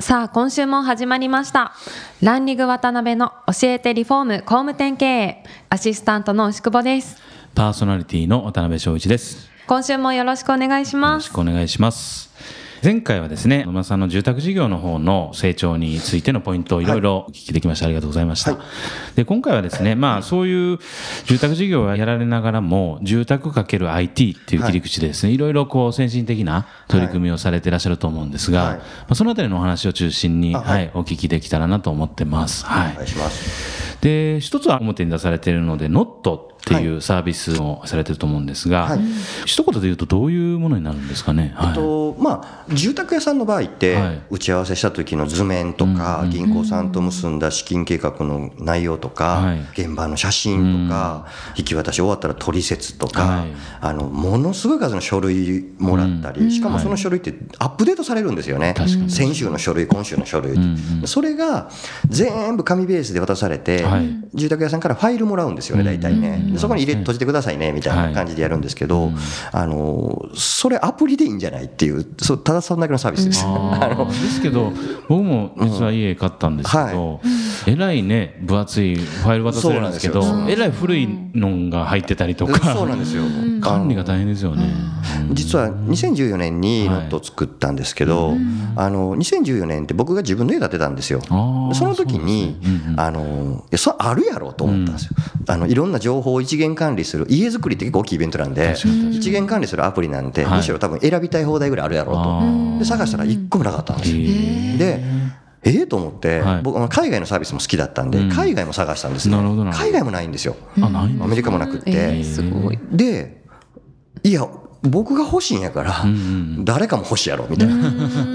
さあ今週も始まりましたランリング渡辺の教えてリフォーム工務店経営アシスタントの牛久保ですパーソナリティの渡辺翔一です。今週もよろしくお願いしよますろしくお願いします。前回はですね、野村さんの住宅事業の方の成長についてのポイントをいろいろお聞きできました。ありがとうございました。で、今回はですね、まあそういう住宅事業をやられながらも、住宅かける IT っていう切り口でですね、いろいろこう先進的な取り組みをされてらっしゃると思うんですが、はいまあ、そのあたりのお話を中心に、あはいはい、お聞きできたらなと思ってます。はいお願いします。で一つは表に出されているので、ノットっていうサービスをされてると思うんですが、はい。一言で言うと、どういうものになるんですかね？はいえっとまあ、住宅屋さんの場合って、はい。打ち合わせした時の図面とか、銀行さんと結んだ資金計画の内容とか、はい。現場の写真とか、引き渡し終わったら取説とか、はい。あのものすごい数の書類もらったり、しかもその書類ってアップデートされるんですよね、先週の書類、今週の書類それが全部紙ベースで渡されて、はい。住宅屋さんからファイルもらうんですよね、大体ね。でそこに入れ閉じてくださいねみたいな感じでやるんですけど、あのそれアプリでいいんじゃないっていう、そうただそんだけのサービスです。ですけど、僕も実は家買ったんですけど、えらいね、分厚いファイル渡されるんですけどえらい古いのが入ってたりとか、そうなんですよ。管理が大変ですよね。実は2014年にノットを作ったんですけど、あの2014年って僕が自分の家建てたんですよ。その時に、あのいやそれあるやろと思ったんですよ、あのいろんな情報を一元管理する家づくりって結構大きいイベントなんで一元管理するアプリなんて、はい。むしろ多分選びたい放題ぐらいあるやろあうとで探したら一個もなかったんですよ、でええと思って、はい。僕海外のサービスも好きだったんで、うん。海外も探したんですね。なるほどなるほど。海外もないんですよ。あ、ないんアメリカもなくって、えーすごい。でいや僕が欲しいんやから、ん誰かも欲しいやろみたいな、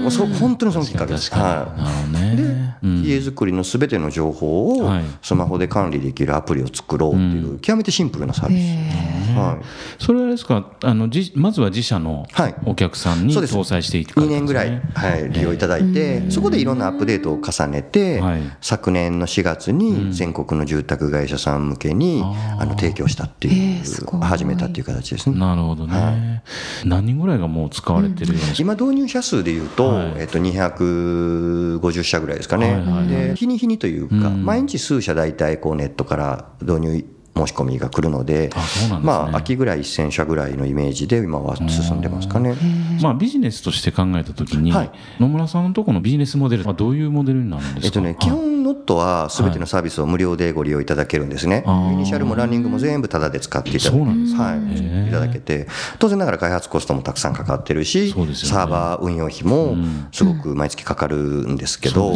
もうそ本当にそのきっかけです。はなるほどね。いうん。家づくりのすべての情報をはい。スマホで管理できるアプリを作ろうっていう極めてシンプルなサービス、はい、それはですか、あのじまずは自社のはい。お客さんに搭載していって2年ぐらい、はい、利用いただいて、そこでいろんなアップデートを重ねて、はい。昨年の4月に全国の住宅会社さん向けに、あの提供したっていう、えー始めたっていう形ですね。なるほどね。何人ぐらいがもう使われてるような今導入者数でいうと、はい。えっと、250社ぐらいですかね、はいはいはい。で日に日にというか、うん。毎日数社大体こうネットから導入申し込みが来るので、あですね。まあ、秋ぐらい1000社ぐらいのイメージで今は進んでますかね。まあビジネスとして考えたときに、はい。野村さんのところのビジネスモデルはどういうモデルになるんですか？えっとね、基本ノットはすべてのサービスを無料でご利用いただけるんですね。あー。イニシャルもランニングも全部タダで使っていただはい、いただけて、当然ながら開発コストもたくさんかかってるし、ね。サーバー運用費もすごく毎月かかるんですけど、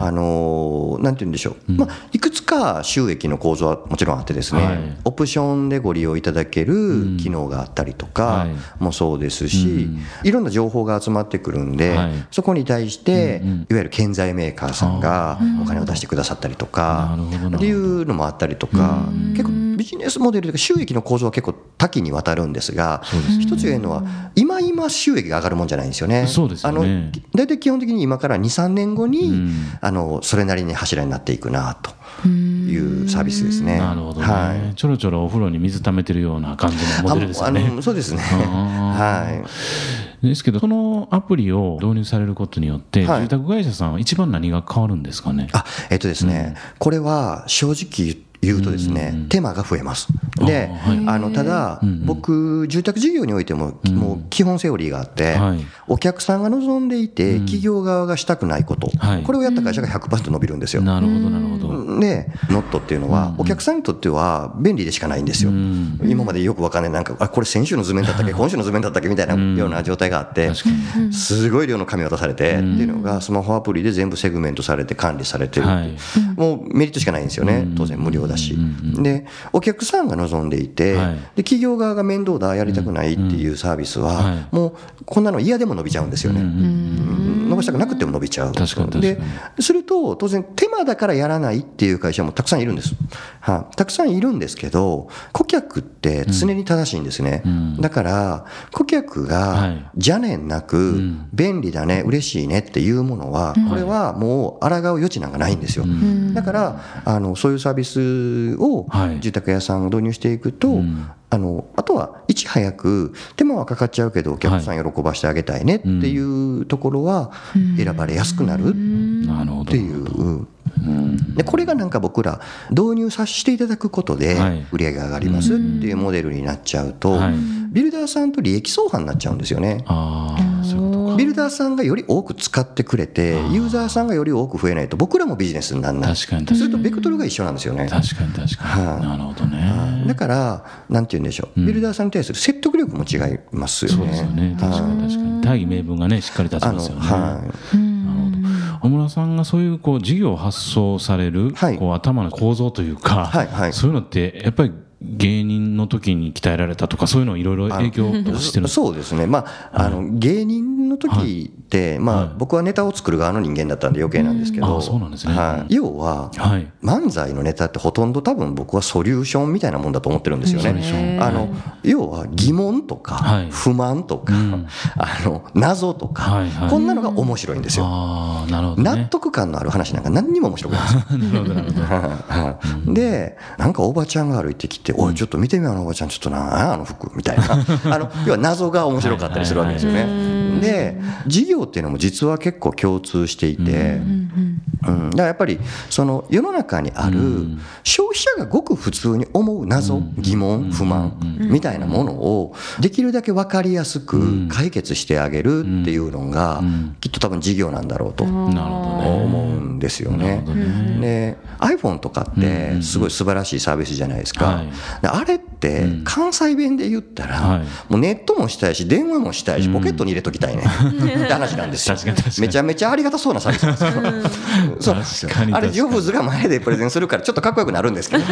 あのーなんて言うんでしょう、まあ、いくつか収益の構造はもちろんあってですね、はい。オプションでご利用いただける機能があったりとかはい。もそうですし、いろんな情報が集まってくるんで、はい。そこに対して、いわゆる建材メーカーさんがお金を出してくださったりとかっていうのもあったりとか、結構ビジネスモデルというか収益の構造は結構多岐にわたるんですが、一つ言えるのは、今今収益が上がるもんじゃないんですよね。そうですよねあの大体基本的に今から2、3年後に、んあのそれなりに柱になっていくなというサービスですね。なるほどね、はいちょろちょろお風呂に水溜めてるような感じのモデルですね。のそうですね。あはい。ですけど、そのアプリを導入されることによって、はい住宅会社さんは一番何が変わるんですかね？あえっとですね、これは正直言うとですね、手間が増えます。で、あのただ、僕、住宅事業においても、もう基本セオリーがあって、はい。お客さんが望んでいて、企業側がしたくないこと、はい。これをやった会社が100%伸びるんですよ。なるほど、なるほど。で、ノットっていうのは、お客さんにとっては便利でしかないんですよ。今までよくわかんない、なんか、あこれ先週の図面だったっけ、今週の図面だったっけみたいなような状態があって。すごい量の紙渡されてっていうのが、スマホアプリで全部セグメントされて管理されてるっていう。はい。もうメリットしかないんですよね、当然無料だし。で、お客さんが望んでいて、はい。で企業側が面倒だ、やりたくないっていうサービスは、はい。もうこんなの嫌でも伸びちゃうんですよね。したくなくても伸びちゃう。確かにですると、当然、手間だからやらないっていう会社もたくさんいるんです。はい、たくさんいるんですけど、顧客って常に正しいんですね。うん。だから、顧客はがい。邪念なく、ん。便利だね、嬉しいねっていうものは、これはもう抗う余地なんかないんですよ。だからあの、そういうサービスをはい。住宅屋さんが導入していくと、んあのあとはいち早く、手間はかかっちゃうけど、お客さん喜ばしてあげたいねっていうところは、選ばれやすくなるっていう。でこれがなんか僕ら導入させていただくことではい。売り上げが上がりますっていうモデルになっちゃうとはい。ビルダーさんと利益相反になっちゃうんですよね。ビルダーさんがより多く使ってくれてユーザーさんがより多く増えないと僕らもビジネスにならない。確かに。確かにするとベクトルが一緒なんですよね。確かに確かに、はい。なるほどね。だから、なんて言うんでしょう、ビルダーさんに対する説得力も違いますよね。そうですよね。確かに確かに。大義名分がねしっかり立ちあのますよね、はい。小村さんがそういうこう事業を発想される、はい。こう頭の構造というか、はいはい。そういうのってやっぱり芸人の時に鍛えられたとかそういうのいろいろ影響とかしてるそうですね、まあ、あの芸人の時まあ、僕はネタを作る側の人間だったんで余計なんですけど、あそうなんですね。はい、要は、はい。漫才のネタってほとんど多分僕はソリューションみたいなもんだと思ってるんですよね。ン。あの要は疑問とかはい。不満とか、うん。あの謎とか、こんなのが面白いんですよ。納ね。得感のある話なんか何にも面白くないんですよ。なんかおばちゃんが歩いてきて、おい、ちょっと見てみような、おばちゃん、ちょっとな、あの服みたいな、あの要は謎が面白かったりするわけですよね。で、事業っていうのも実は結構共通していて、うん、だからやっぱりその世の中にある消費者がごく普通に思う謎、疑問、不満みたいなものをできるだけ分かりやすく解決してあげるっていうのがきっと多分事業なんだろうとなるほどね。思うんですよね。で iPhone とかってすごい素晴らしいサービスじゃないですか。はい。であれって関西弁で言ったら、はい。もうネットもしたいし電話もしたいしポケットに入れときたいね。って話なんですよ。めちゃめちゃありがたそうなサービスなんですよ。そう。あれジョブズが前でプレゼンするからちょっとかっこよくなるんですけど。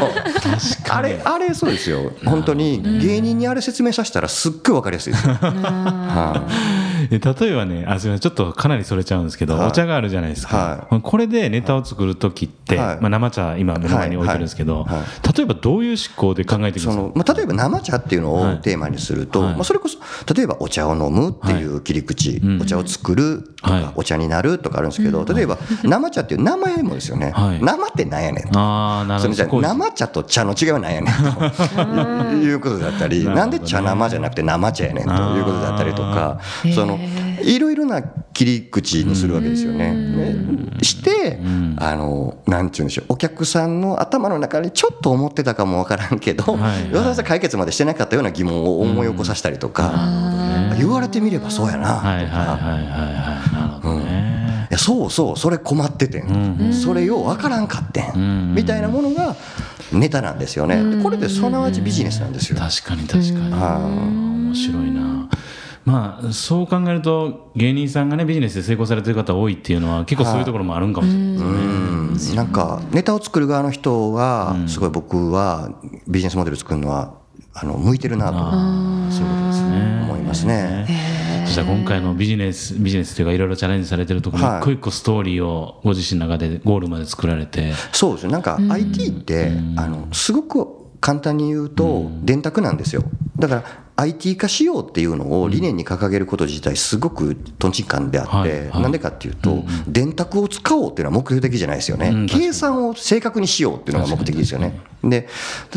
あれあれそうですよ。本当に芸人にあれ説明させたらすっごいわかりやすいですよ。は例えばねあすみませんちょっとかなりそれちゃうんですけど、はい。お茶があるじゃないですか、これでネタを作る時って、はい。まあ、生茶今目の前に置いてるんですけど、はい。はい。例えばどういう思考で考えていくんですか？そのまあ、例えば生茶っていうのはい。をテーマにすると、はい。まあ、それこそ例えばお茶を飲むっていう切り口、うん。お茶を作るとか、はい。お茶になるとかあるんですけど、例えば生茶っていう名前もですよね、はい。生ってなんやねんと。ああなるほど。生茶と茶の違いは何やねんと。いうことだったり、なんで茶生じゃなくて生茶やねんということだったりとか、そのいろいろな切り口にするわけですよね。ねして、あのなんて言うんでしょう、お客さんの頭の中にちょっと思ってたかもわからんけど、はい。わざわざ解決までしてなかったような疑問を思い起こさせたりとか、言われてみればそうやなとか。そうそうそれ困っててん、それよう分からんかってん、んみたいなものがネタなんですよね、でこれでそのうちビジネスなんですよ、確かに確かに、は面白いなまあそう考えると芸人さんがねビジネスで成功されてる方多いっていうのは結構そういうところもあるんかもしれないですね、うん。なんかネタを作る側の人はすごい僕はビジネスモデル作るのはあの向いてるなとそういうことですね。思いますね。そしたら今回のビジネスビジネスというかいろいろチャレンジされてるところ一個一個ストーリーをご自身の中でゴールまで作られて。そうですねなんか IT ってあのすごく簡単に言うと電卓なんですよ。だから IT 化しようっていうのを理念に掲げること自体すごくとんちんかんであって、なんでかっていうと、電卓を使おうっていうのは目的じゃないですよね、うん計算を正確にしようっていうのが目的ですよね。で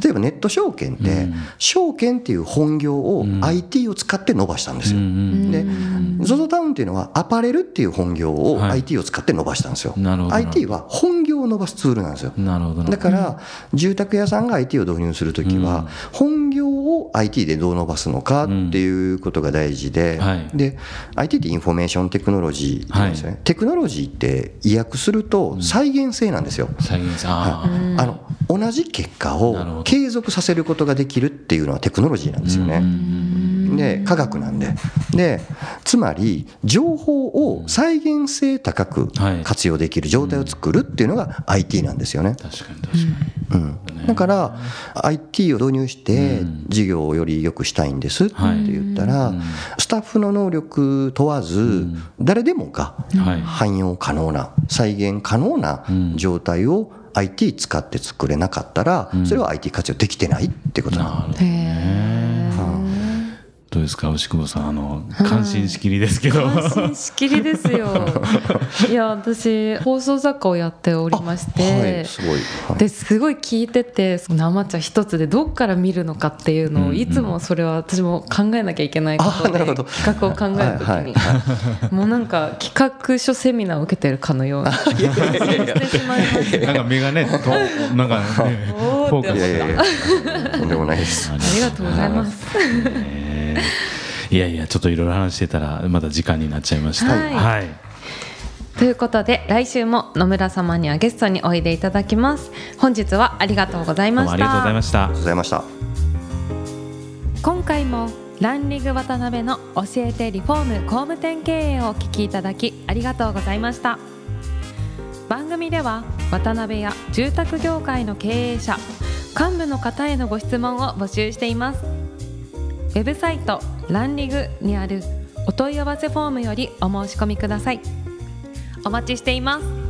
例えばネット証券って、証券っていう本業を IT を使って伸ばしたんですよ、で ZOZO タウンっていうのはアパレルっていう本業をはい。IT を使って伸ばしたんですよ、IT は本業を伸ばすツールなんですよ。だから、住宅屋さんが IT を導入するときは、本 IT でどう伸ばすのかっていうことが大事で、はい。で IT って Information Technology って言うんですよね、テクノロジーって意訳すると再現性なんですよ。再現性。あああの同じ結果をど。継続させることができるっていうのはテクノロジーなんですよね。で科学なんで。でつまり情報を再現性高くはい。活用できる状態を作るっていうのが IT なんですよね。確かに確かに、うん。だから IT を導入してうん。事業をより良くしたいんですって言ったら、うん。スタッフの能力問わず誰でもがはい。汎用可能な再現可能な状態を IT 使って作れなかったらそれは IT 活用できてないってことなのなるほどねどうですか？牛久保さんあの感心しきりですけど、安心しきりですよ。いや私放送作家をやっておりましはてい、すごい。はい。ですごい聞いてて生茶一つでどっから見るのかっていうのうんうん。をいつもそれは私も考えなきゃいけないことであなるほど。企画を考えるときにもうなんか企画書セミナーを受けてるかのような。してしまいました。なんか目がねとなんかねフォーカスいやいやいや、とんでもないです。ありがとうございますね。いやいやちょっといろいろ話してたらまだ時間になっちゃいました。はい。はい。ということで来週も野村様にはゲストにおいでいただきます。本日はありがとうございました。どうもありがとうございました。ありがとうございました。今回もランリング渡辺の教えてリフォーム工務店経営をお聞きいただきありがとうございました。番組では渡辺や住宅業界の経営者幹部の方へのご質問を募集していますウェブサイトランリグにあるお問い合わせフォームよりお申し込みください。お待ちしています。